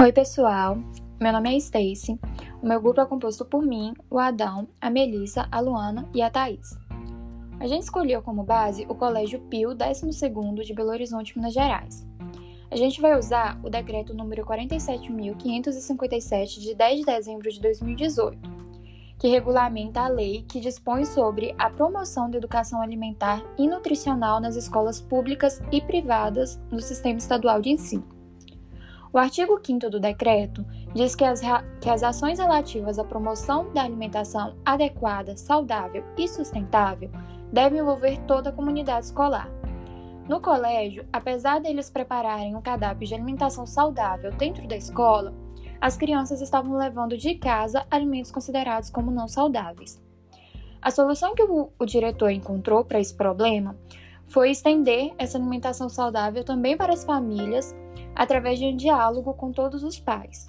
Oi, pessoal. Meu nome é Stacy. O meu grupo é composto por mim, o Adão, a Melissa, a Luana e a Thaís. A gente escolheu como base o Colégio Pio 12º de Belo Horizonte, Minas Gerais. A gente vai usar o decreto número 47.557 de 10 de dezembro de 2018, que regulamenta a lei que dispõe sobre a promoção da educação alimentar e nutricional nas escolas públicas e privadas do sistema estadual de ensino. O artigo 5 do decreto diz que as, que as ações relativas à promoção da alimentação adequada, saudável e sustentável devem envolver toda a comunidade escolar. No colégio, apesar deles prepararem um cardápio de alimentação saudável dentro da escola, as crianças estavam levando de casa alimentos considerados como não saudáveis. A solução que o, o diretor encontrou para esse problema foi estender essa alimentação saudável também para as famílias através de um diálogo com todos os pais.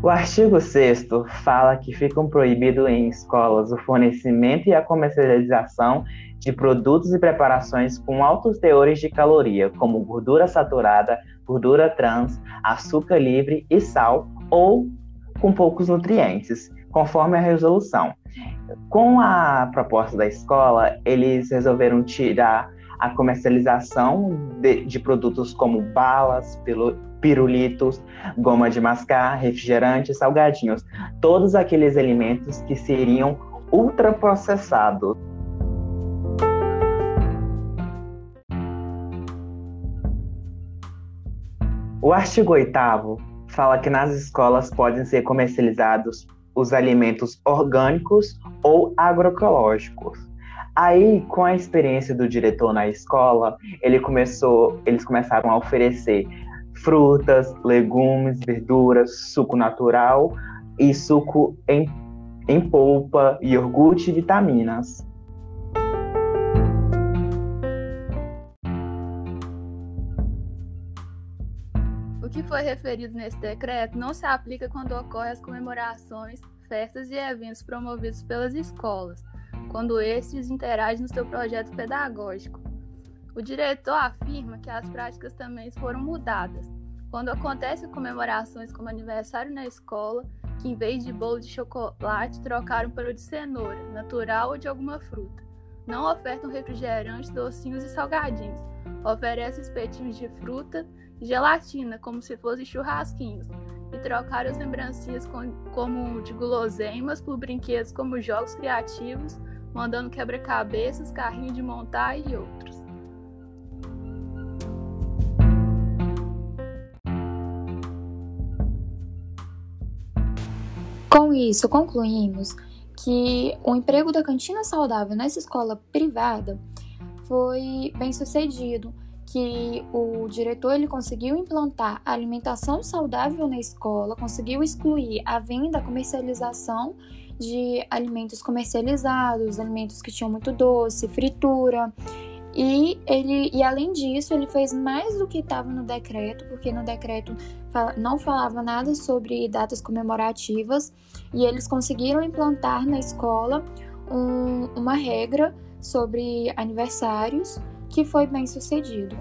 O artigo 6 fala que ficam proibidos em escolas o fornecimento e a comercialização de produtos e preparações com altos teores de caloria, como gordura saturada, gordura trans, açúcar livre e sal, ou com poucos nutrientes, conforme a resolução. Com a proposta da escola, eles resolveram tirar a comercialização de, de produtos como balas, pirulitos, goma de mascar, refrigerantes, salgadinhos, todos aqueles alimentos que seriam ultraprocessados. O artigo 8 fala que nas escolas podem ser comercializados os alimentos orgânicos ou agroecológicos. Aí, com a experiência do diretor na escola, ele começou, eles começaram a oferecer frutas, legumes, verduras, suco natural e suco em, em polpa, iogurte e vitaminas. O que foi referido nesse decreto não se aplica quando ocorrem as comemorações, festas e eventos promovidos pelas escolas, quando estes interagem no seu projeto pedagógico. O diretor afirma que as práticas também foram mudadas. Quando acontecem comemorações como aniversário na escola, que em vez de bolo de chocolate trocaram pelo de cenoura, natural ou de alguma fruta. Não ofertam refrigerantes, docinhos e salgadinhos. Oferecem espetinhos de fruta, gelatina, como se fossem churrasquinhos, e trocar as lembrancinhas com, como de guloseimas por brinquedos como jogos criativos, mandando quebra-cabeças, carrinho de montar e outros. Com isso, concluímos que o emprego da cantina saudável nessa escola privada foi bem sucedido que o diretor ele conseguiu implantar a alimentação saudável na escola, conseguiu excluir a venda, a comercialização de alimentos comercializados, alimentos que tinham muito doce, fritura. E ele e além disso, ele fez mais do que estava no decreto, porque no decreto não falava nada sobre datas comemorativas, e eles conseguiram implantar na escola um, uma regra sobre aniversários que foi bem sucedido.